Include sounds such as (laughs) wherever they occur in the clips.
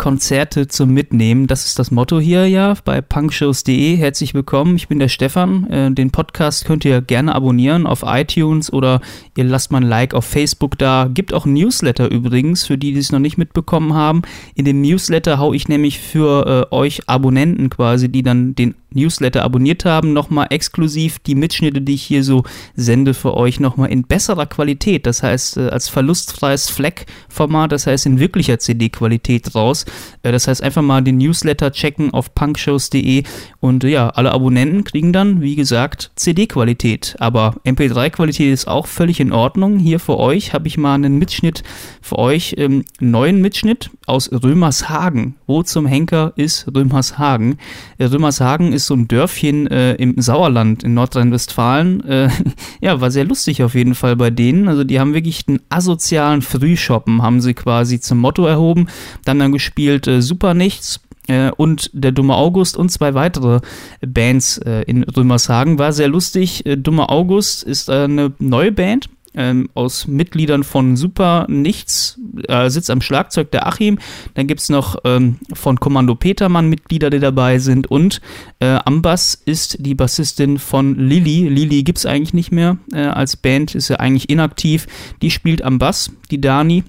Konzerte zum Mitnehmen. Das ist das Motto hier ja bei punkshows.de. Herzlich willkommen, ich bin der Stefan. Äh, den Podcast könnt ihr gerne abonnieren auf iTunes oder ihr lasst mal ein Like auf Facebook da. Gibt auch Newsletter übrigens, für die, die es noch nicht mitbekommen haben. In dem Newsletter haue ich nämlich für äh, euch Abonnenten quasi, die dann den Newsletter abonniert haben, nochmal exklusiv die Mitschnitte, die ich hier so sende für euch, nochmal in besserer Qualität. Das heißt, äh, als verlustfreies Fleck-Format, das heißt in wirklicher CD-Qualität raus. Äh, das heißt, einfach mal den Newsletter checken auf punkshows.de und ja, alle Abonnenten kriegen dann, wie gesagt, CD-Qualität. Aber MP3-Qualität ist auch völlig in Ordnung. Hier für euch habe ich mal einen Mitschnitt für euch, ähm, neuen Mitschnitt aus Römershagen. Wo zum Henker ist Römershagen? Äh, Römershagen ist so ein Dörfchen äh, im Sauerland in Nordrhein-Westfalen. Äh, (laughs) ja, war sehr lustig auf jeden Fall bei denen. Also die haben wirklich einen asozialen Frühshoppen, haben sie quasi zum Motto erhoben. Dann dann gespielt äh, Super Nichts äh, und der Dumme August und zwei weitere Bands äh, in Römershagen. War sehr lustig. Äh, Dumme August ist eine neue Band ähm, aus Mitgliedern von Super Nichts, äh, sitzt am Schlagzeug der Achim. Dann gibt es noch ähm, von Kommando Petermann Mitglieder, die dabei sind. Und äh, am Bass ist die Bassistin von Lilly. Lilly gibt es eigentlich nicht mehr äh, als Band, ist ja eigentlich inaktiv. Die spielt am Bass, die Dani.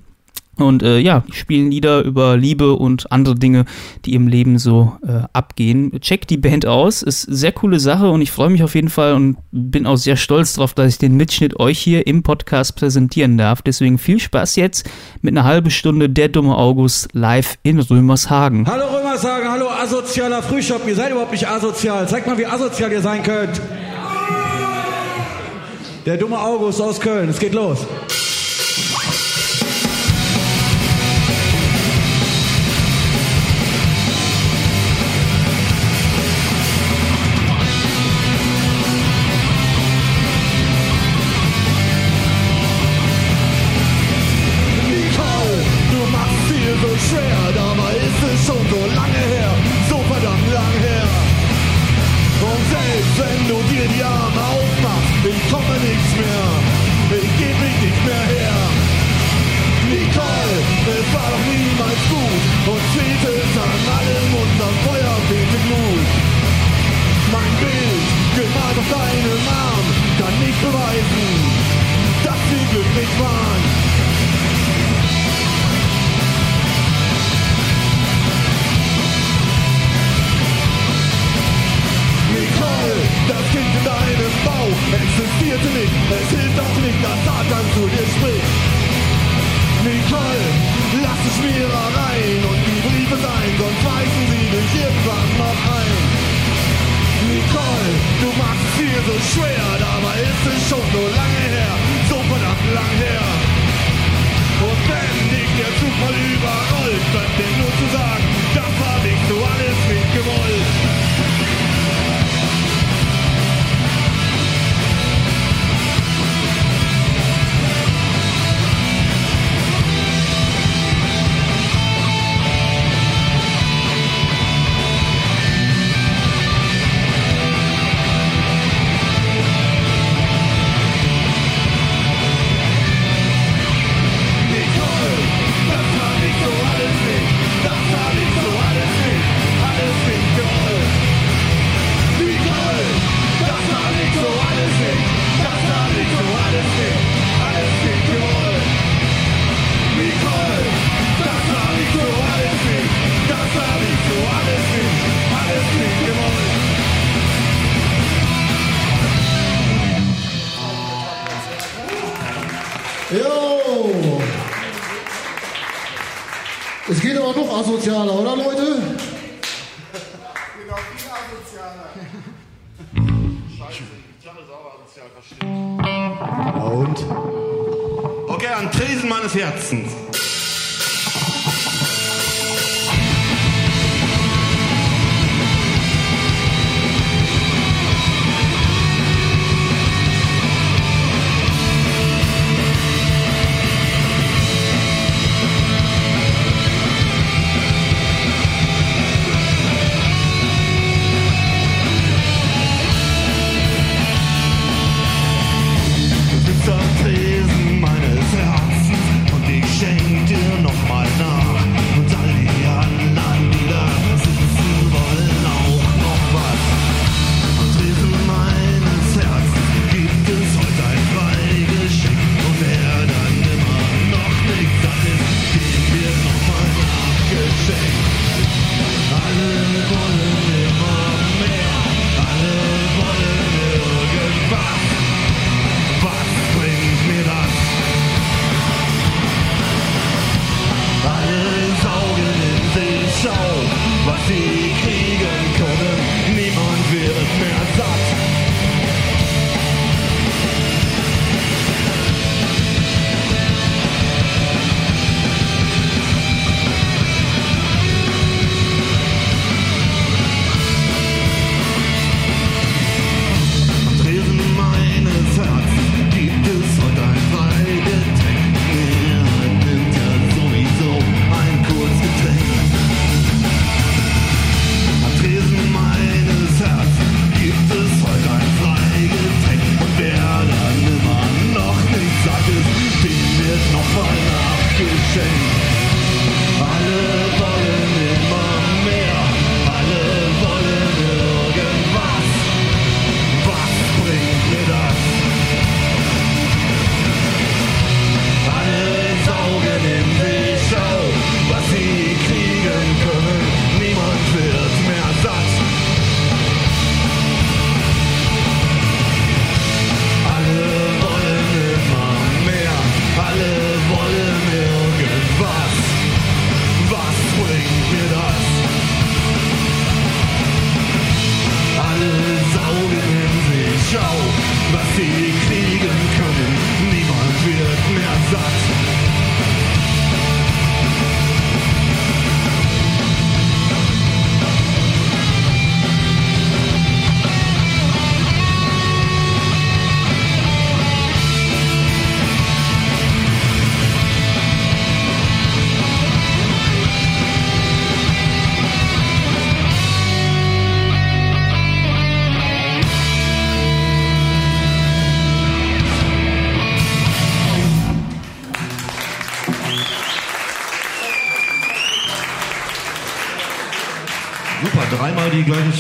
Und äh, ja, spielen Lieder über Liebe und andere Dinge, die im Leben so äh, abgehen. Checkt die Band aus, ist sehr coole Sache und ich freue mich auf jeden Fall und bin auch sehr stolz darauf, dass ich den Mitschnitt euch hier im Podcast präsentieren darf. Deswegen viel Spaß jetzt mit einer halben Stunde Der dumme August live in Römershagen. Hallo Römershagen, hallo asozialer Frühshop, ihr seid überhaupt nicht asozial. Zeigt mal, wie asozial ihr sein könnt. Der dumme August aus Köln, es geht los.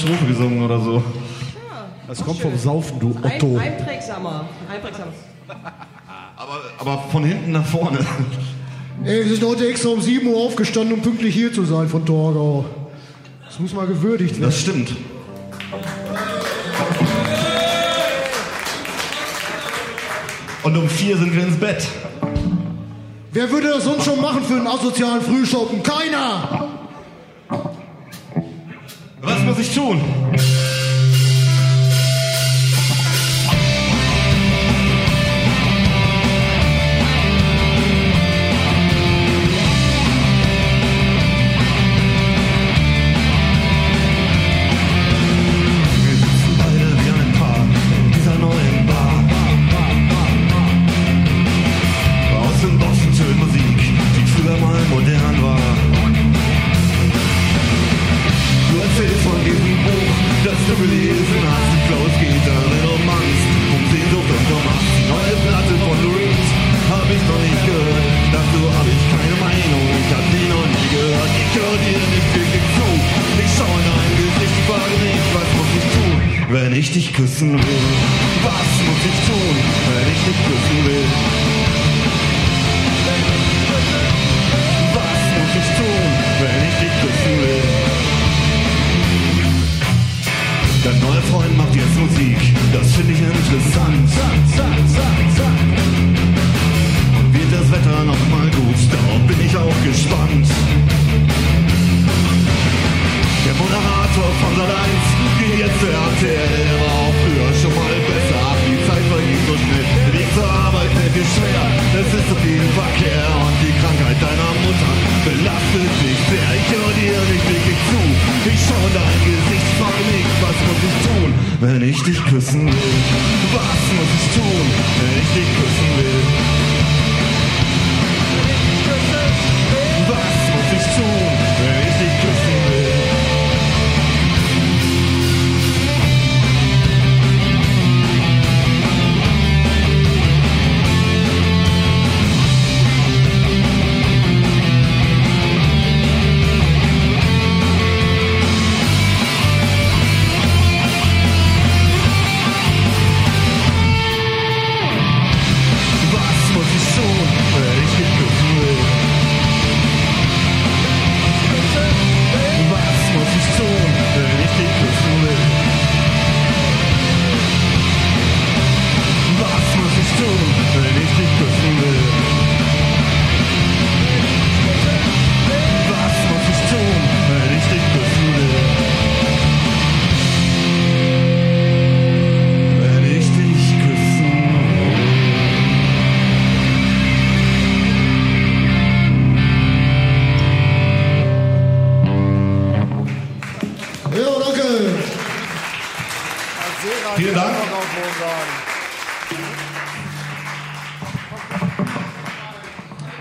Strophe gesungen oder so. Ja, das kommt schön. vom Saufen, du Otto. Ein, einprägsamer. einprägsamer. aber, aber von hinten nach vorne. Ey, wir sind heute extra um 7 Uhr aufgestanden, um pünktlich hier zu sein von Torgau. Das muss mal gewürdigt werden. Das stimmt. Und um vier sind wir ins Bett. Wer würde das sonst schon machen für einen asozialen Frühschoppen? Keiner! was ich tun? wenn ich dich küssen will? Was muss ich tun, wenn ich dich küssen will?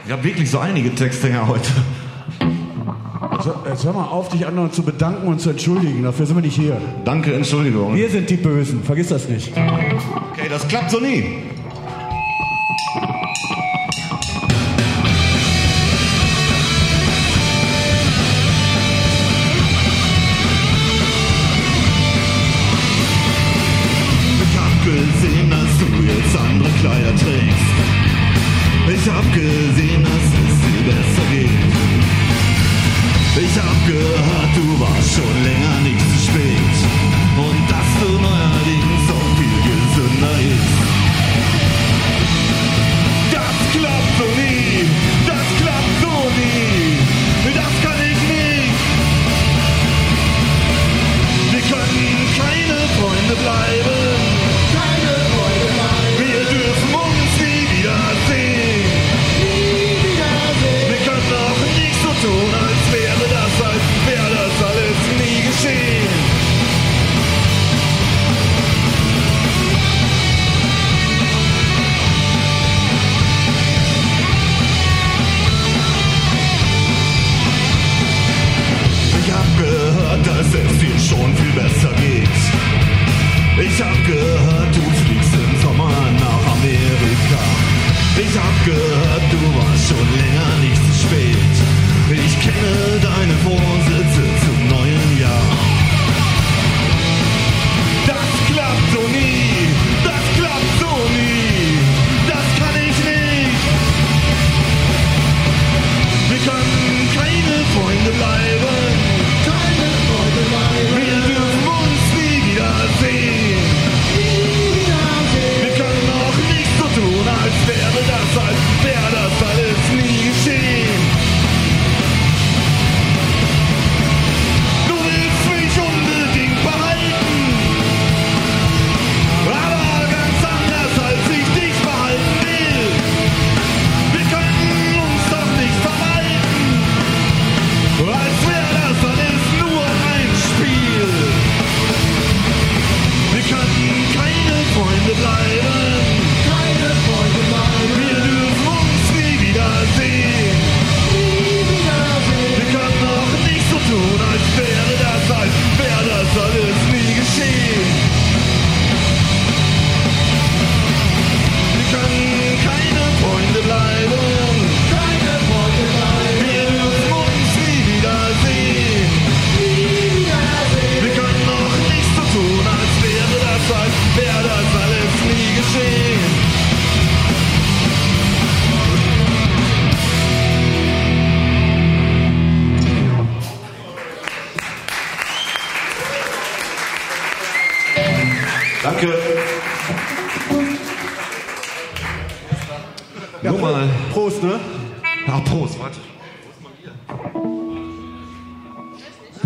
Ich habe wirklich so einige Texte her heute. Jetzt hör mal auf, dich anderen zu bedanken und zu entschuldigen. Dafür sind wir nicht hier. Danke, Entschuldigung. Wir sind die Bösen. Vergiss das nicht. Okay, das klappt so nie.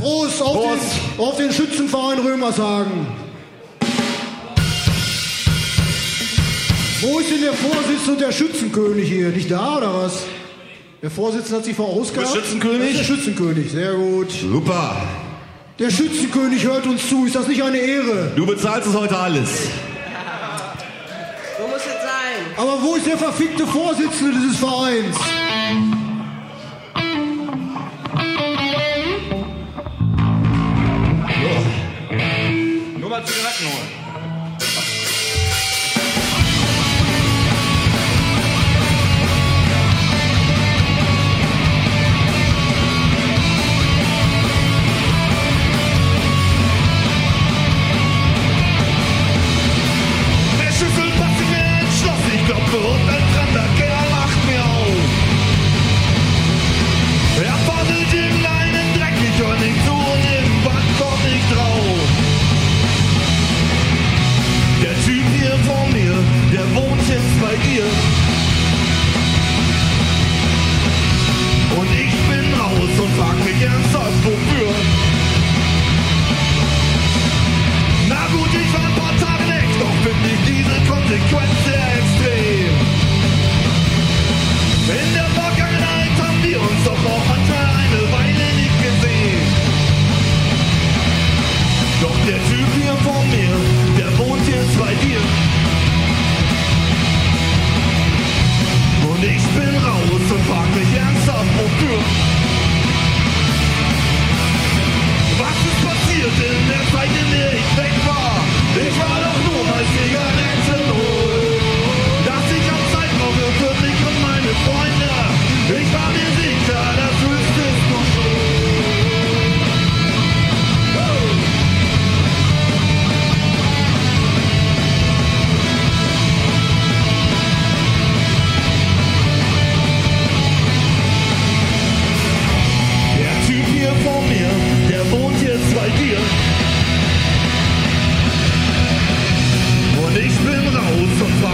Prost, auf, Prost. Den, auf den Schützenverein Römershagen. Wo ist denn der Vorsitzende der Schützenkönig hier? Nicht da oder was? Der Vorsitzende hat sich vorausgehabt. Der Schützenkönig? Der Schützenkönig, sehr gut. Super. Der Schützenkönig hört uns zu. Ist das nicht eine Ehre? Du bezahlst es heute alles. So muss es sein. Aber wo ist der verfickte Vorsitzende dieses Vereins? 違いますの。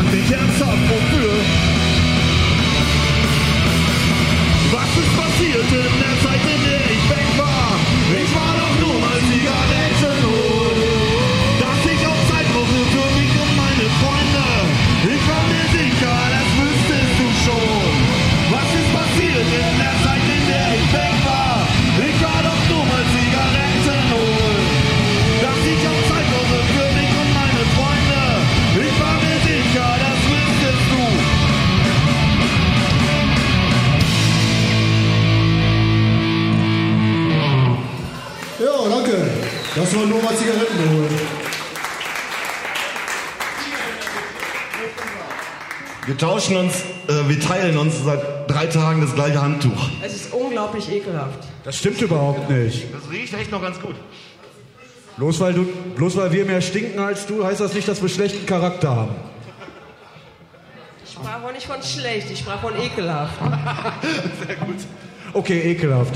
und dich ernsthaft waschen uns, äh, wir teilen uns seit drei Tagen das gleiche Handtuch. Es ist unglaublich ekelhaft. Das stimmt überhaupt nicht. Das riecht echt noch ganz gut. Bloß weil, du, bloß weil wir mehr stinken als du, heißt das nicht, dass wir schlechten Charakter haben. Ich sprach wohl nicht von schlecht, ich sprach von ekelhaft. (laughs) Sehr gut. Okay, ekelhaft.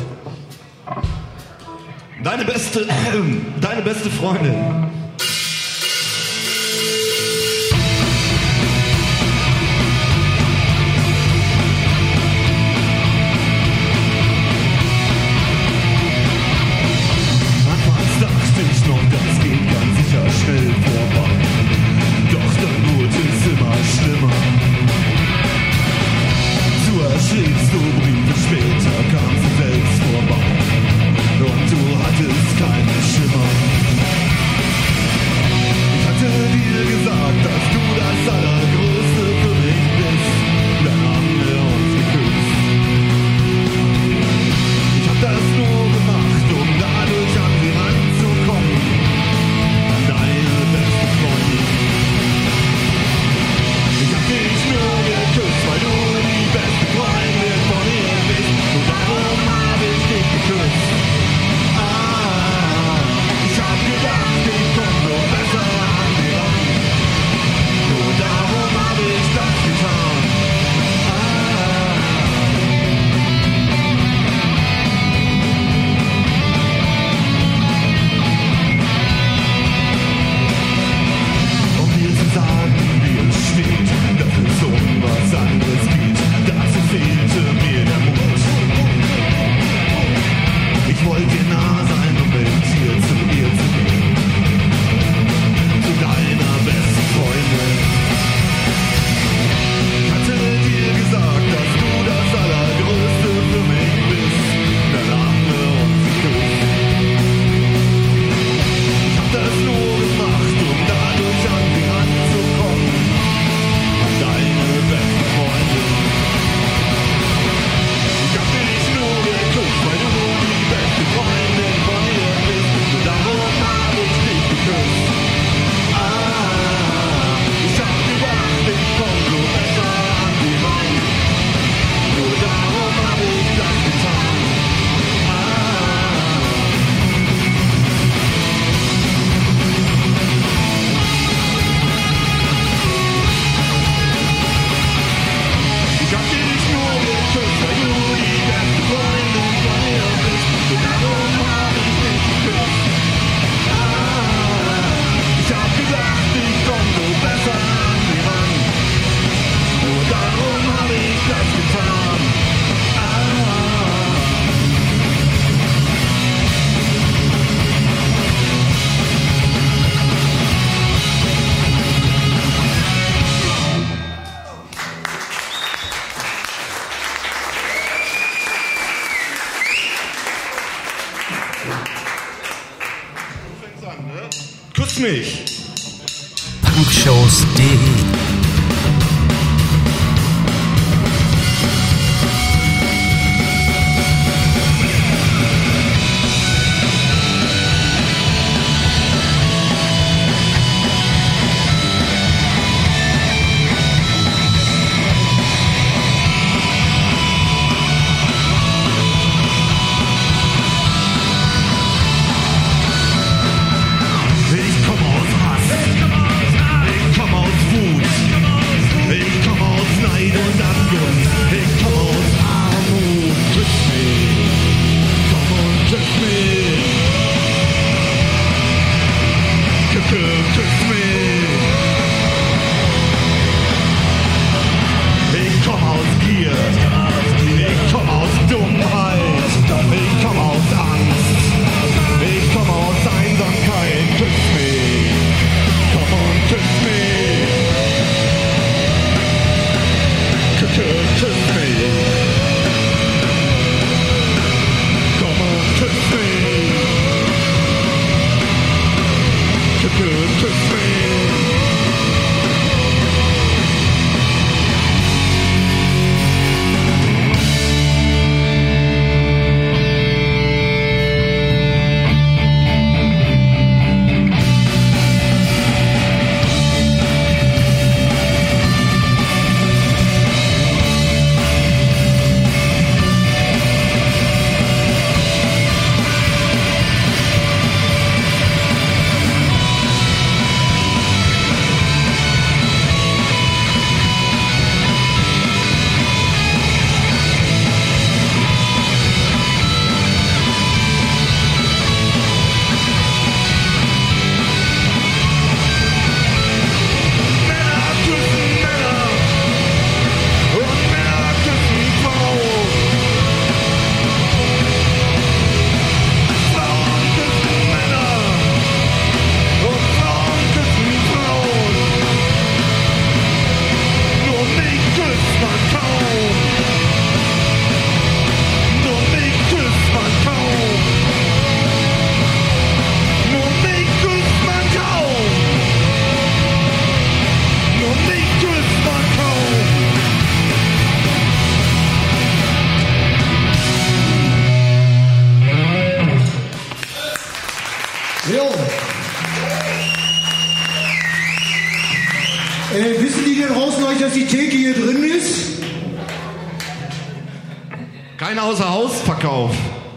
Deine beste, (clears throat) deine beste Freundin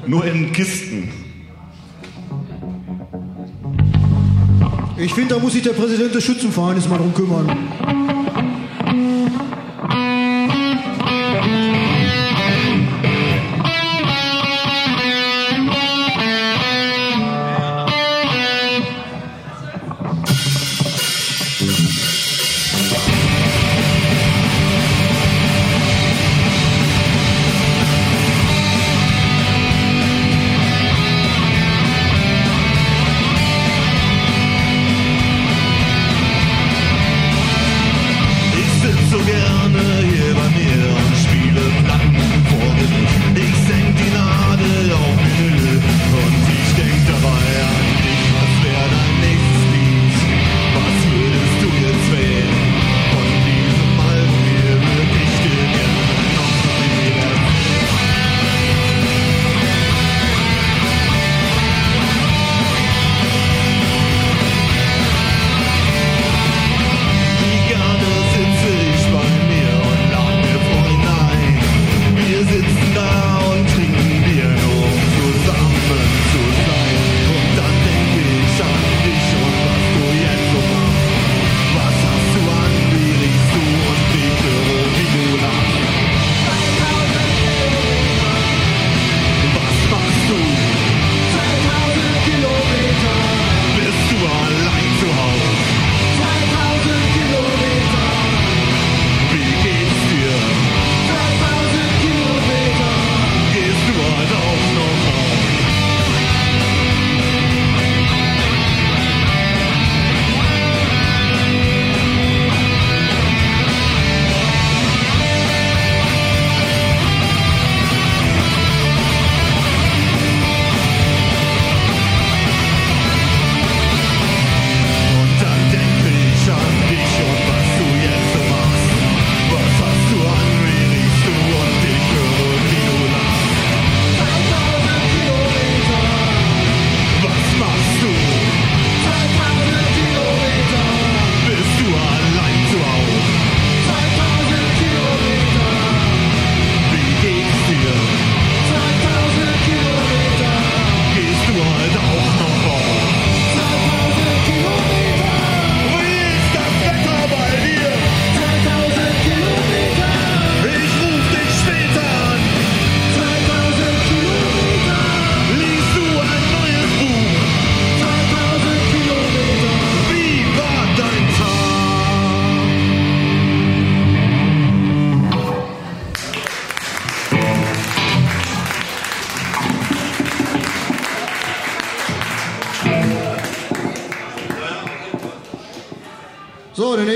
nur in Kisten. Ich finde, da muss sich der Präsident des Schützenvereins mal drum kümmern.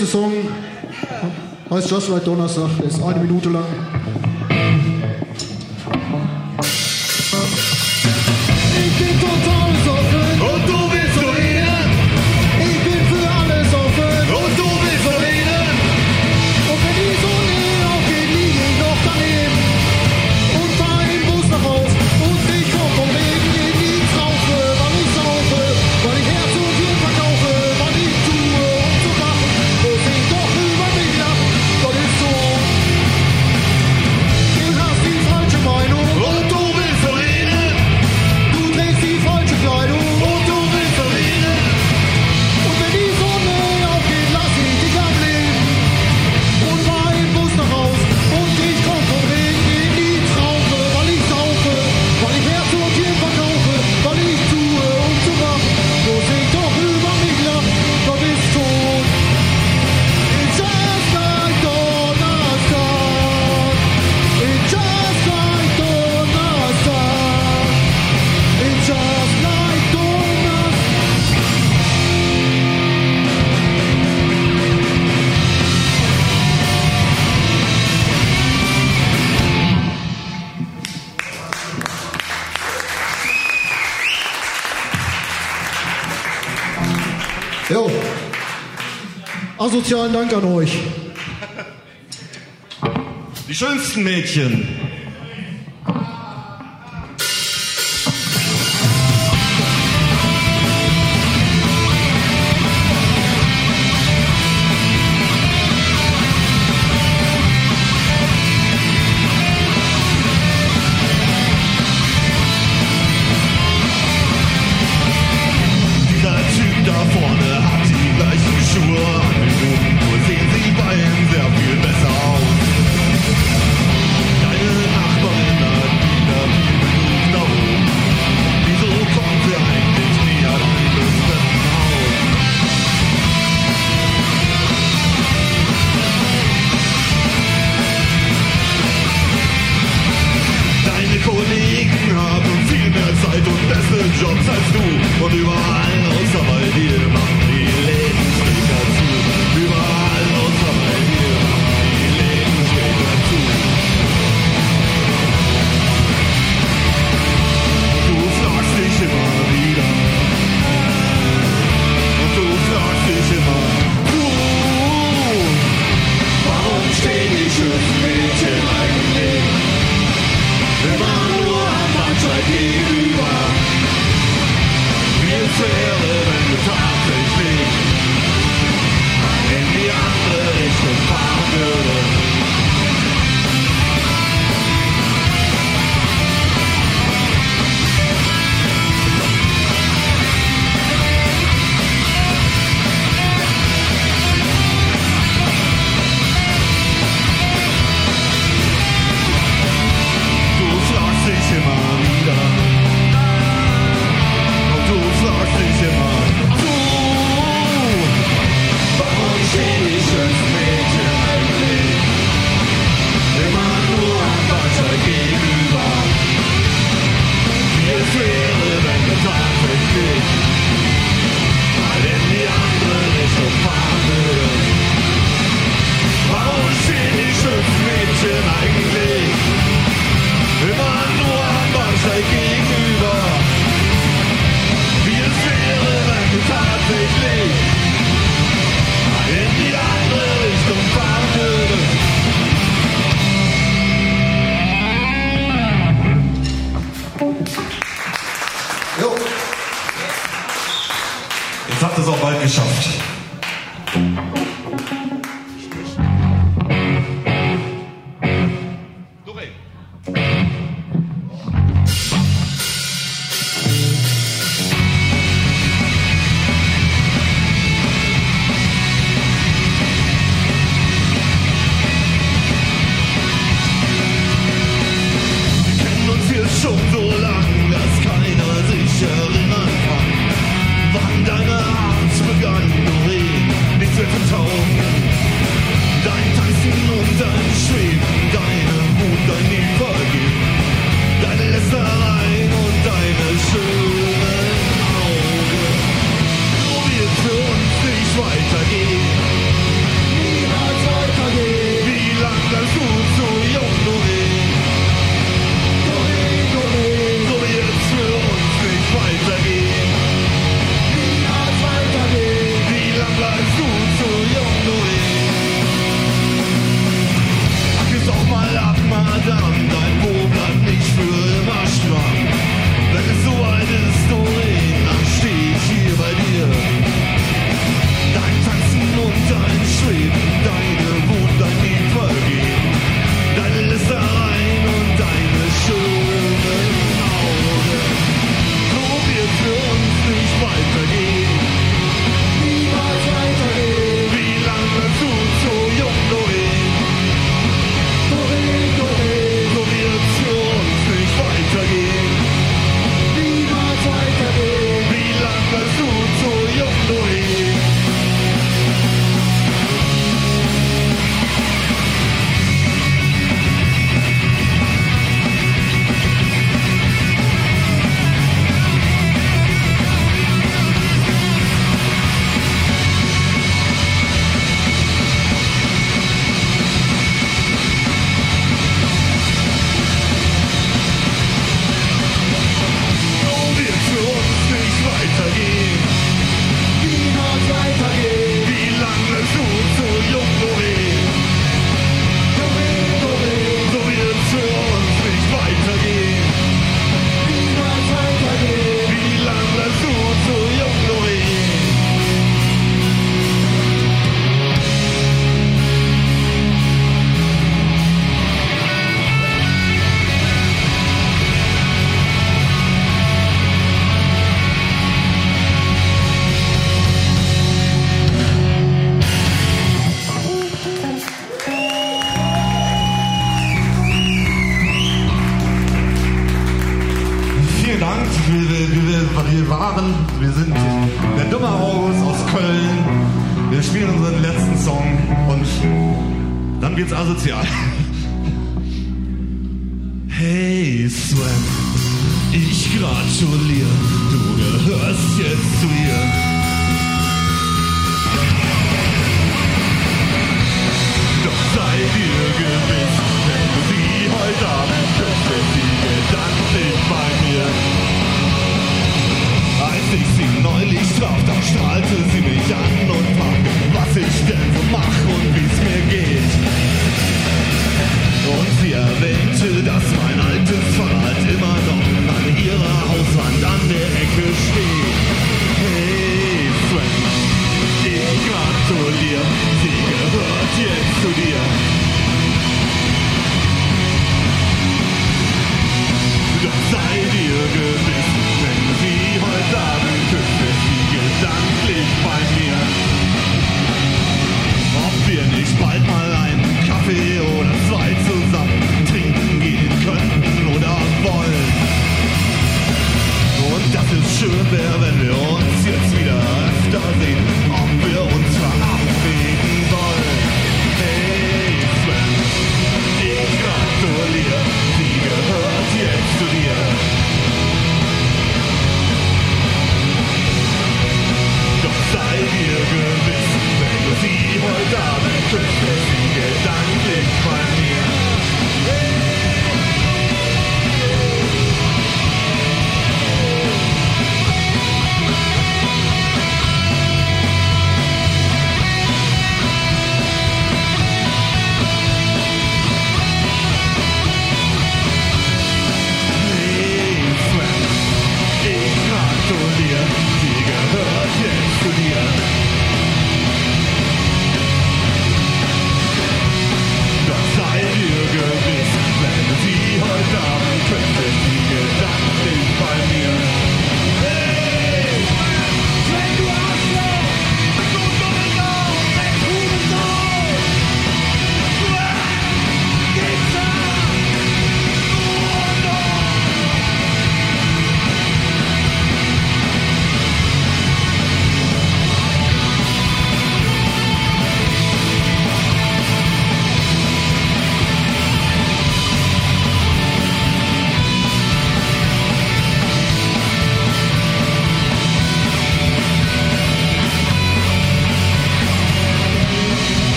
nächste Song heißt Just Like Donnerstag, der ist eine Minute lang. sozialen Dank an euch. Die schönsten Mädchen.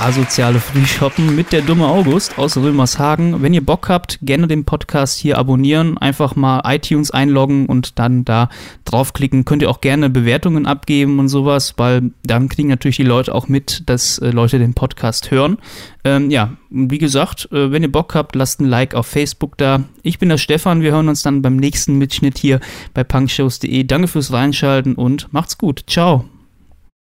Asoziale Frühschoppen mit der dumme August aus Römershagen. Wenn ihr Bock habt, gerne den Podcast hier abonnieren, einfach mal iTunes einloggen und dann da draufklicken. Könnt ihr auch gerne Bewertungen abgeben und sowas, weil dann kriegen natürlich die Leute auch mit, dass äh, Leute den Podcast hören. Ähm, ja, wie gesagt, äh, wenn ihr Bock habt, lasst ein Like auf Facebook da. Ich bin der Stefan, wir hören uns dann beim nächsten Mitschnitt hier bei punkshows.de. Danke fürs Reinschalten und macht's gut. Ciao.